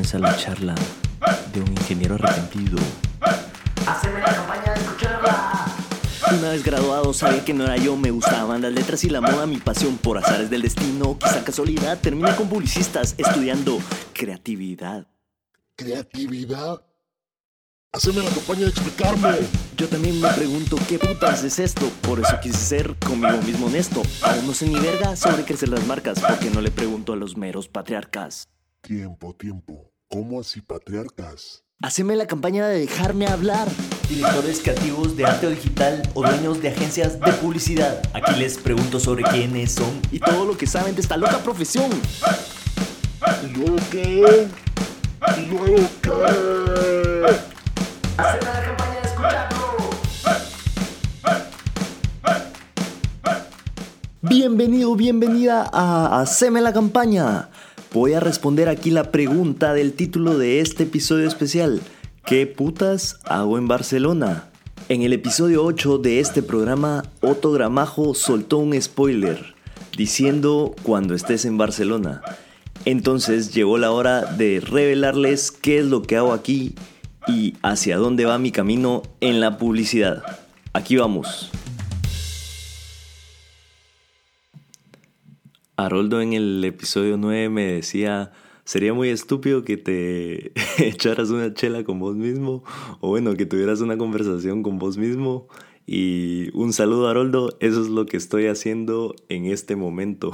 comienza la charla de un ingeniero arrepentido. Haceme la campaña de escucharla. Una vez graduado sabía que no era yo, me gustaban las letras y la moda, mi pasión por azares del destino, quizá casualidad, terminé con publicistas estudiando creatividad. ¿Creatividad? Haceme la campaña de explicarme. Yo también me pregunto qué putas es esto, por eso quise ser conmigo mismo honesto. Aún no sé ni verga sobre crecer las marcas, porque no le pregunto a los meros patriarcas. Tiempo, tiempo. ¿Cómo así patriarcas? Haceme la campaña de dejarme hablar. Directores creativos de arte digital o dueños de agencias de publicidad. Aquí les pregunto sobre quiénes son. Y todo lo que saben de esta loca profesión. ¿Y luego qué? ¿Y luego qué? Haceme la campaña de escucharlo. Bienvenido, bienvenida a Haceme la campaña. Voy a responder aquí la pregunta del título de este episodio especial. ¿Qué putas hago en Barcelona? En el episodio 8 de este programa, Otto Gramajo soltó un spoiler diciendo cuando estés en Barcelona. Entonces llegó la hora de revelarles qué es lo que hago aquí y hacia dónde va mi camino en la publicidad. Aquí vamos. Haroldo en el episodio 9 me decía, sería muy estúpido que te echaras una chela con vos mismo, o bueno, que tuvieras una conversación con vos mismo. Y un saludo Haroldo, eso es lo que estoy haciendo en este momento.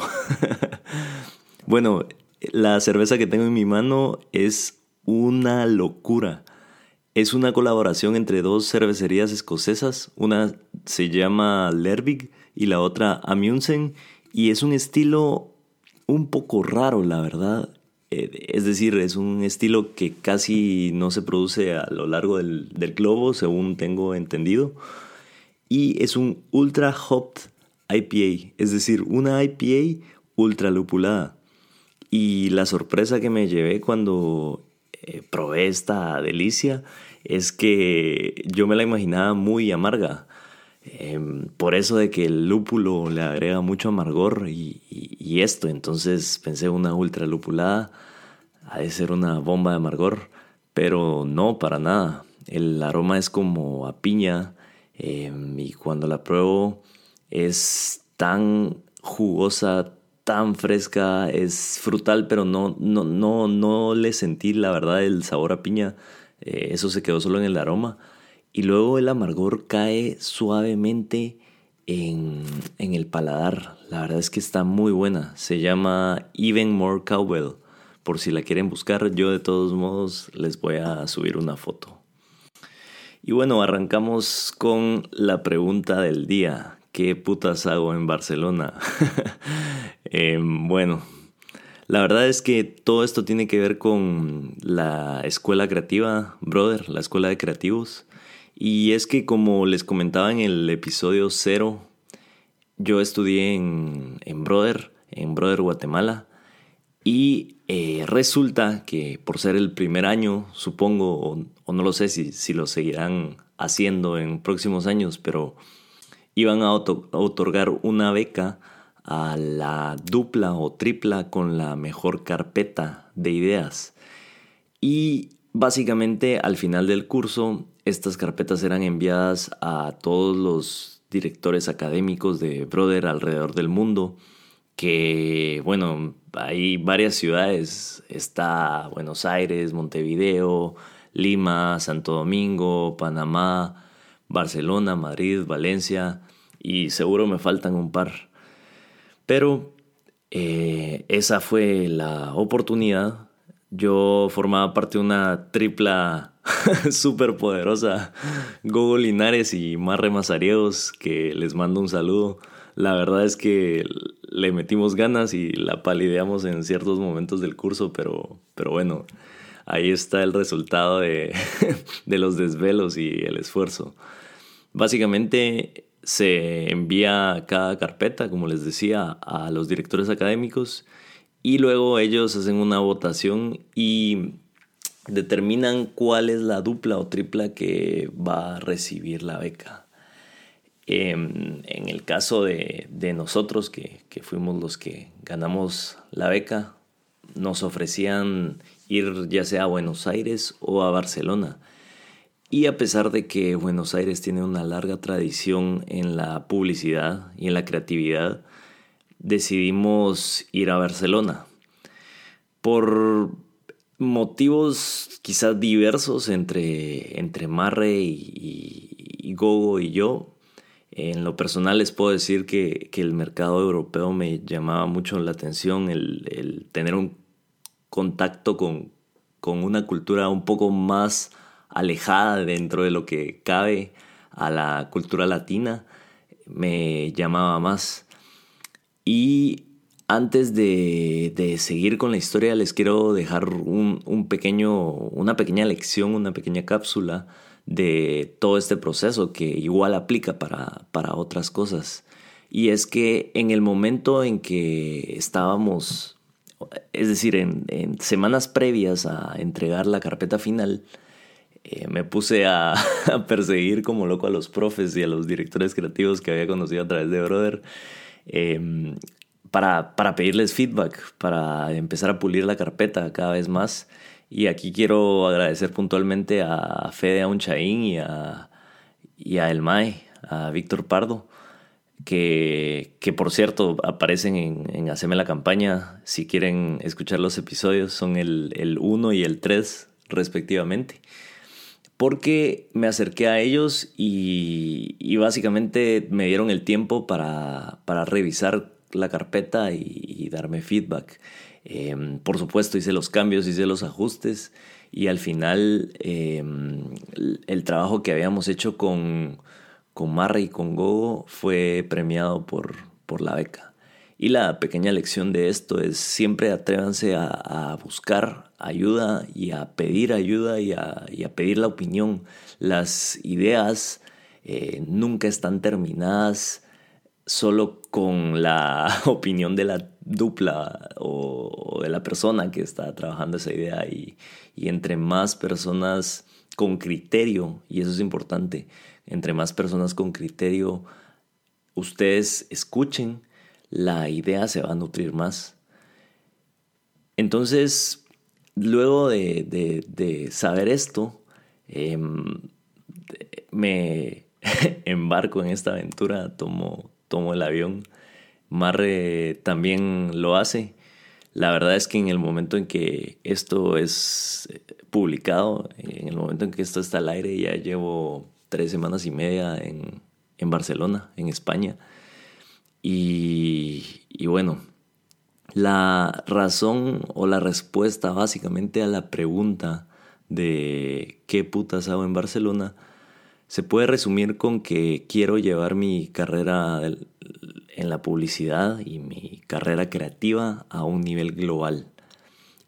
bueno, la cerveza que tengo en mi mano es una locura. Es una colaboración entre dos cervecerías escocesas. Una se llama Lervig y la otra Amundsen. Y es un estilo un poco raro, la verdad. Eh, Es decir, es un estilo que casi no se produce a lo largo del, globo, según tengo entendido. Y es un ultra hopped IPA, es decir, una IPA ultra lupulada. Y la sorpresa que me llevé cuando eh, probé esta delicia es que yo me la imaginaba muy amarga. Em, por eso de que el lúpulo le agrega mucho amargor y, esto, entonces pensé una ultra lupulada, ha de ser una bomba de amargor, pero no, para nada. El aroma es como a piña em, y cuando la pruebo es tan jugosa, tan fresca, es frutal, pero no, no, no, no le sentí la verdad el sabor a piña, eh, eso se quedó solo en el aroma. Y luego el amargor cae suavemente en, en el paladar. La verdad es que está muy buena. Se llama Even More Cowbell. Por si la quieren buscar, yo de todos modos les voy a subir una foto. Y bueno, arrancamos con la pregunta del día. ¿Qué putas hago en Barcelona? Em, bueno, la verdad es que todo esto tiene que ver con la escuela creativa, brother, la escuela de creativos. Y es que como les comentaba en el episodio 0, yo estudié en, en Brother, en Brother Guatemala. Y eh, resulta que por ser el primer año, supongo, o, no lo sé si, si lo seguirán haciendo en próximos años, pero iban a a otorgar una beca a la dupla o tripla con la mejor carpeta de ideas. Y básicamente al final del curso, estas carpetas eran enviadas a todos los directores académicos de Brother alrededor del mundo, que bueno, hay varias ciudades, está Buenos Aires, Montevideo, Lima, Santo Domingo, Panamá, Barcelona, Madrid, Valencia, y seguro me faltan un par. Pero eh, esa fue la oportunidad. Yo formaba parte de una tripla súper poderosa, Gogo Linares y Marre Mazariegos, que les mando un saludo. La verdad es que le metimos ganas y la palideamos en ciertos momentos del curso, pero, pero bueno, ahí está el resultado de, de los desvelos y el esfuerzo. Básicamente se envía cada carpeta, como les decía, a los directores académicos y luego ellos hacen una votación y determinan cuál es la dupla o tripla que va a recibir la beca. En, en el caso de, de nosotros, que, que fuimos los que ganamos la beca, nos ofrecían ir ya sea a Buenos Aires o a Barcelona. Y a pesar de que Buenos Aires tiene una larga tradición en la publicidad y en la creatividad, decidimos ir a Barcelona. Por motivos quizás diversos entre, entre Marre y, Gogo y yo, en lo personal les puedo decir que, que, el mercado europeo me llamaba mucho la atención, el, el tener un contacto con, con, una cultura un poco más alejada dentro de lo que cabe a la cultura latina, me llamaba más. Y antes de, de seguir con la historia les quiero dejar un, un pequeño, una pequeña lección, una pequeña cápsula de todo este proceso que igual aplica para, para otras cosas. Y es que en el momento en que estábamos, es decir, en, semanas previas a entregar la carpeta final, eh, me puse a, a, perseguir como loco a los profes y a los directores creativos que había conocido a través de Brother eh, para, para pedirles feedback, para empezar a pulir la carpeta cada vez más. Y aquí quiero agradecer puntualmente a Fede Aunchaín y a, y a El Mae, a Víctor Pardo, que, que por cierto aparecen en, en Haceme la Campaña. Si quieren escuchar los episodios, son el, el 1 y el 3 respectivamente. Porque me acerqué a ellos y, básicamente me dieron el tiempo para, revisar la carpeta y, darme feedback. Eh, por supuesto hice los cambios, hice los ajustes y al final eh, el trabajo que habíamos hecho con, con Marra y con Gogo fue premiado por, por la beca. Y la pequeña lección de esto es siempre atrévanse a, buscar ayuda y a pedir ayuda y a, pedir la opinión. Las ideas eh, nunca están terminadas solo con la opinión de la dupla o, de la persona que está trabajando esa idea y, entre más personas con criterio, y eso es importante, entre más personas con criterio ustedes escuchen, la idea se va a nutrir más. Entonces, luego de, de, saber esto, eh, me embarco en esta aventura, tomo tomo el avión. Marre también lo hace. La verdad es que en el momento en que esto es eh, publicado, en el momento en que esto está al aire, ya llevo tres semanas y media en, en Barcelona, en España. Y, bueno, la razón o la respuesta básicamente a la pregunta de qué putas hago en Barcelona se puede resumir con que quiero llevar mi carrera en la publicidad y mi carrera creativa a un nivel global.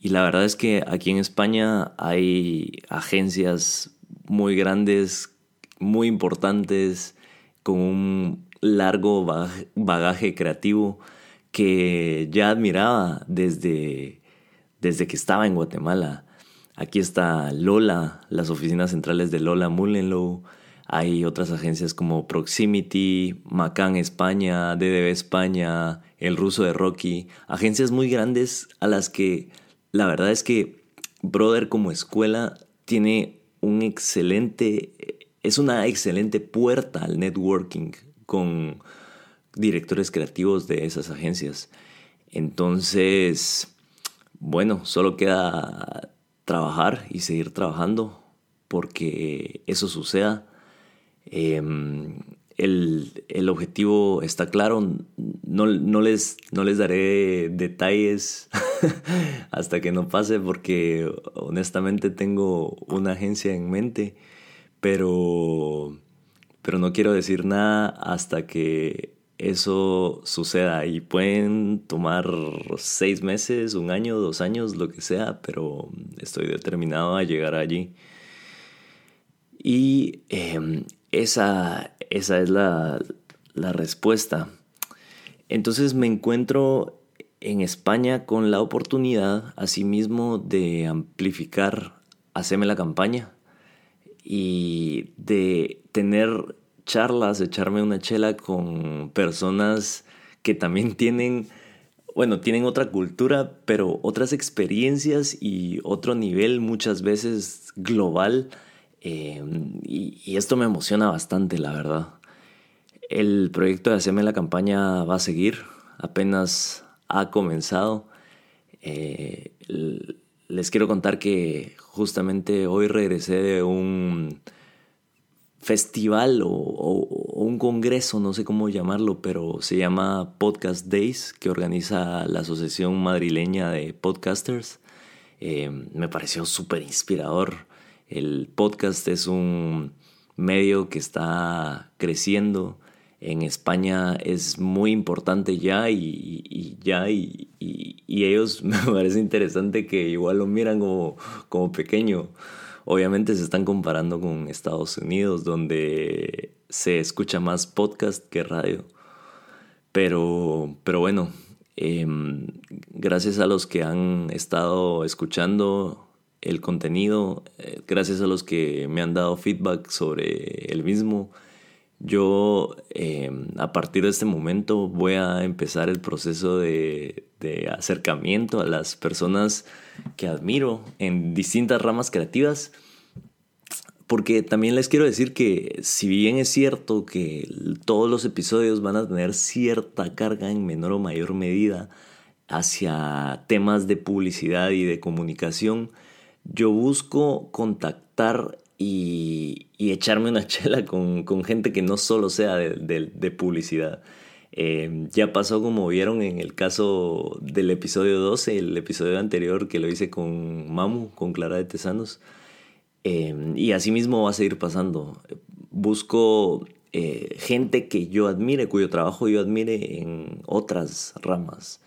Y la verdad es que aquí en España hay agencias muy grandes, muy importantes, con un largo bagaje creativo que ya admiraba desde, desde que estaba en Guatemala. Aquí está Lola, las oficinas centrales de Lola Mullenlow, hay otras agencias como Proximity, Macan España, DDB España, El Ruso de Rocky, agencias muy grandes a las que la verdad es que Brother como escuela tiene un excelente, es una excelente puerta al networking con directores creativos de esas agencias. Entonces, bueno, solo queda trabajar y seguir trabajando porque eso suceda eh, el, el, objetivo está claro, no, no, les, no les daré detalles hasta que no pase porque honestamente tengo una agencia en mente, pero, pero no quiero decir nada hasta que eso suceda y pueden tomar seis meses, un año, dos años, lo que sea, pero estoy determinado a llegar allí. Y eh, esa, esa es la, la respuesta. Entonces me encuentro en España con la oportunidad asimismo de amplificar Haceme la campaña y de tener charlas, echarme una chela con personas que también tienen bueno, tienen otra cultura, pero otras experiencias y otro nivel muchas veces global. eh, y, esto me emociona bastante, la verdad. El proyecto de Haceme la Campaña va a seguir, apenas ha comenzado. Eh, les quiero contar que justamente hoy regresé de un festival o, un congreso, no sé cómo llamarlo, pero se llama Podcast Days, que organiza la Asociación Madrileña de Podcasters. Eh, me pareció súper inspirador. El podcast es un medio que está creciendo. En España es muy importante ya y, ya y, ellos me parece interesante que igual lo miran como, como pequeño. Obviamente se están comparando con Estados Unidos donde se escucha más podcast que radio. Pero, pero bueno, em, gracias a los que han estado escuchando el contenido, eh, gracias a los que me han dado feedback sobre el mismo, yo em, a partir de este momento voy a empezar el proceso de, de acercamiento a las personas que admiro en distintas ramas creativas. Porque también les quiero decir que si bien es cierto que todos los episodios van a tener cierta carga en menor o mayor medida hacia temas de publicidad y de comunicación, yo busco contactar y, echarme una chela con, gente que no solo sea de publicidad. Eh, ya pasó como vieron en el caso del episodio 12, el episodio anterior que lo hice con Mamu, con Clara de Tesanos. Eh, y así mismo va a seguir pasando. Busco eh, gente que yo admire, cuyo trabajo yo admire en otras ramas.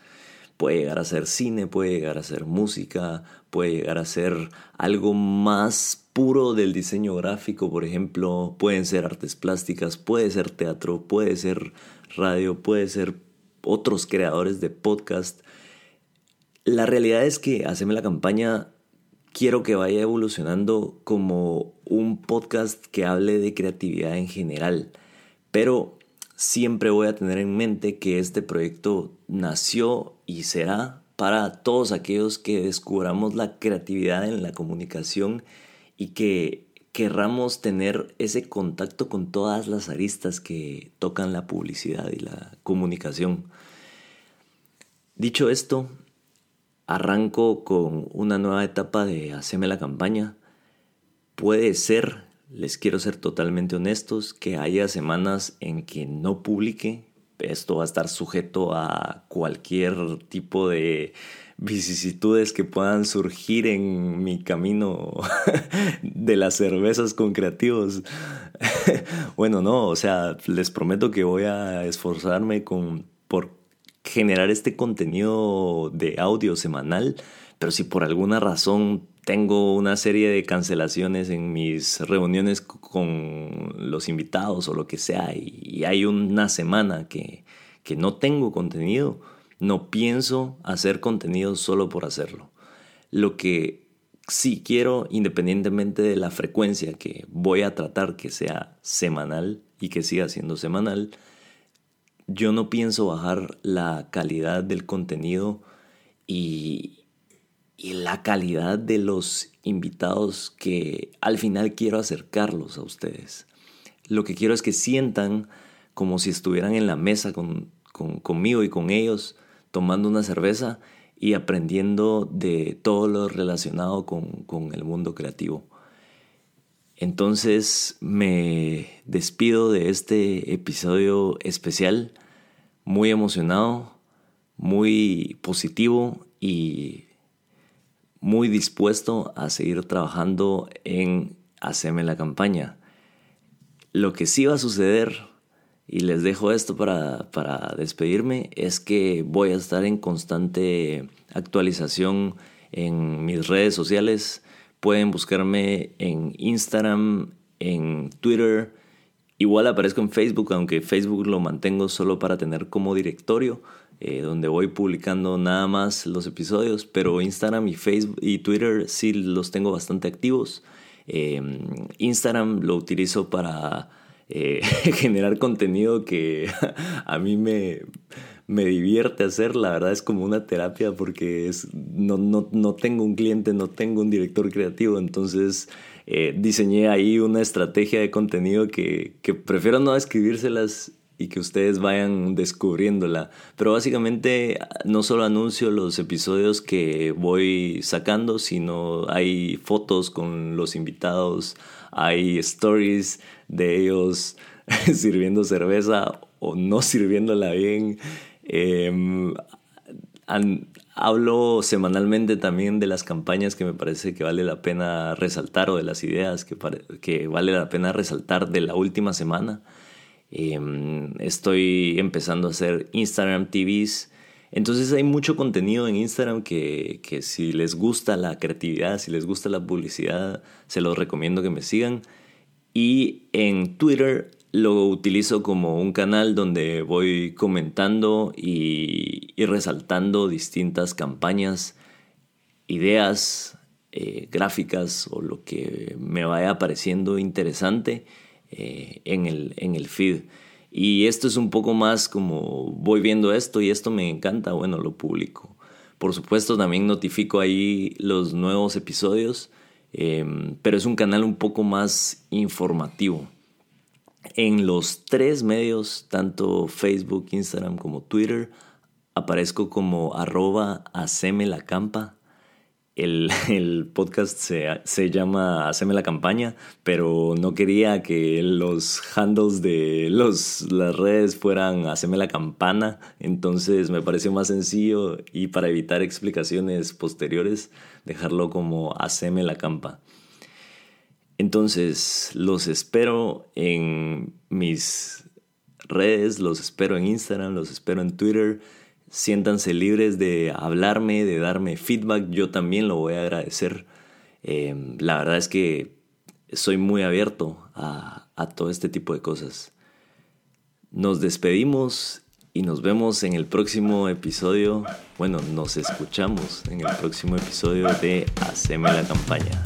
Puede llegar a ser cine, puede llegar a ser música, puede llegar a ser algo más puro del diseño gráfico, por ejemplo. Pueden ser artes plásticas, puede ser teatro, puede ser radio, puede ser otros creadores de podcast. La realidad es que Haceme la campaña quiero que vaya evolucionando como un podcast que hable de creatividad en general, pero siempre voy a tener en mente que este proyecto nació y será para todos aquellos que descubramos la creatividad en la comunicación y que querramos tener ese contacto con todas las aristas que tocan la publicidad y la comunicación. Dicho esto, arranco con una nueva etapa de Haceme la campaña. Puede ser, les quiero ser totalmente honestos, que haya semanas en que no publique. Esto va a estar sujeto a cualquier tipo de vicisitudes que puedan surgir en mi camino de las cervezas con creativos. bueno, no, o sea, les prometo que voy a esforzarme con, por generar este contenido de audio semanal, pero si por alguna razón tengo una serie de cancelaciones en mis reuniones con los invitados o lo que sea y hay una semana que, que no tengo contenido, no pienso hacer contenido solo por hacerlo. Lo que sí quiero, independientemente de la frecuencia que voy a tratar que sea semanal y que siga siendo semanal, yo no pienso bajar la calidad del contenido y, la calidad de los invitados que al final quiero acercarlos a ustedes. Lo que quiero es que sientan como si estuvieran en la mesa con, conmigo y con ellos tomando una cerveza y aprendiendo de todo lo relacionado con, con el mundo creativo. Entonces me despido de este episodio especial, muy emocionado, muy positivo y muy dispuesto a seguir trabajando en Haceme la campaña. Lo que sí va a suceder, y les dejo esto para, para despedirme, es que voy a estar en constante actualización en mis redes sociales. Pueden buscarme en Instagram, en Twitter. Igual aparezco en Facebook, aunque Facebook lo mantengo solo para tener como directorio, eh, donde voy publicando nada más los episodios. Pero Instagram y Facebook y Twitter sí los tengo bastante activos. Eh, Instagram lo utilizo para eh, generar contenido que a mí me, me divierte hacer, la verdad es como una terapia porque es, no, no, no tengo un cliente, no tengo un director creativo, entonces eh, diseñé ahí una estrategia de contenido que, que prefiero no escribírselas y que ustedes vayan descubriéndola. Pero básicamente no solo anuncio los episodios que voy sacando, sino hay fotos con los invitados, hay stories de ellos sirviendo cerveza o no sirviéndola bien. Em, hablo semanalmente también de las campañas que me parece que vale la pena resaltar o de las ideas que, que vale la pena resaltar de la última semana. Em, estoy empezando a hacer Instagram TVs. Entonces hay mucho contenido en Instagram que, que, si les gusta la creatividad, si les gusta la publicidad, se los recomiendo que me sigan. Y en Twitter lo utilizo como un canal donde voy comentando y, resaltando distintas campañas, ideas, eh, gráficas o lo que me vaya pareciendo interesante eh, en, el, en el feed. Y esto es un poco más como voy viendo esto y esto me encanta, bueno, lo publico. Por supuesto también notifico ahí los nuevos episodios, em, pero es un canal un poco más informativo. En los tres medios, tanto Facebook, Instagram como Twitter, aparezco como arroba la campa. El, el podcast se, se, llama Haceme la campaña, pero no quería que los handles de los, las redes fueran Haceme la campana, entonces me pareció más sencillo y para evitar explicaciones posteriores, dejarlo como Haceme la campa. Entonces, los espero en mis redes, los espero en Instagram, los espero en Twitter. Siéntanse libres de hablarme, de darme feedback. Yo también lo voy a agradecer. Em, la verdad es que soy muy abierto a, a todo este tipo de cosas. Nos despedimos y nos vemos en el próximo episodio. Bueno, nos escuchamos en el próximo episodio de Haceme la campaña.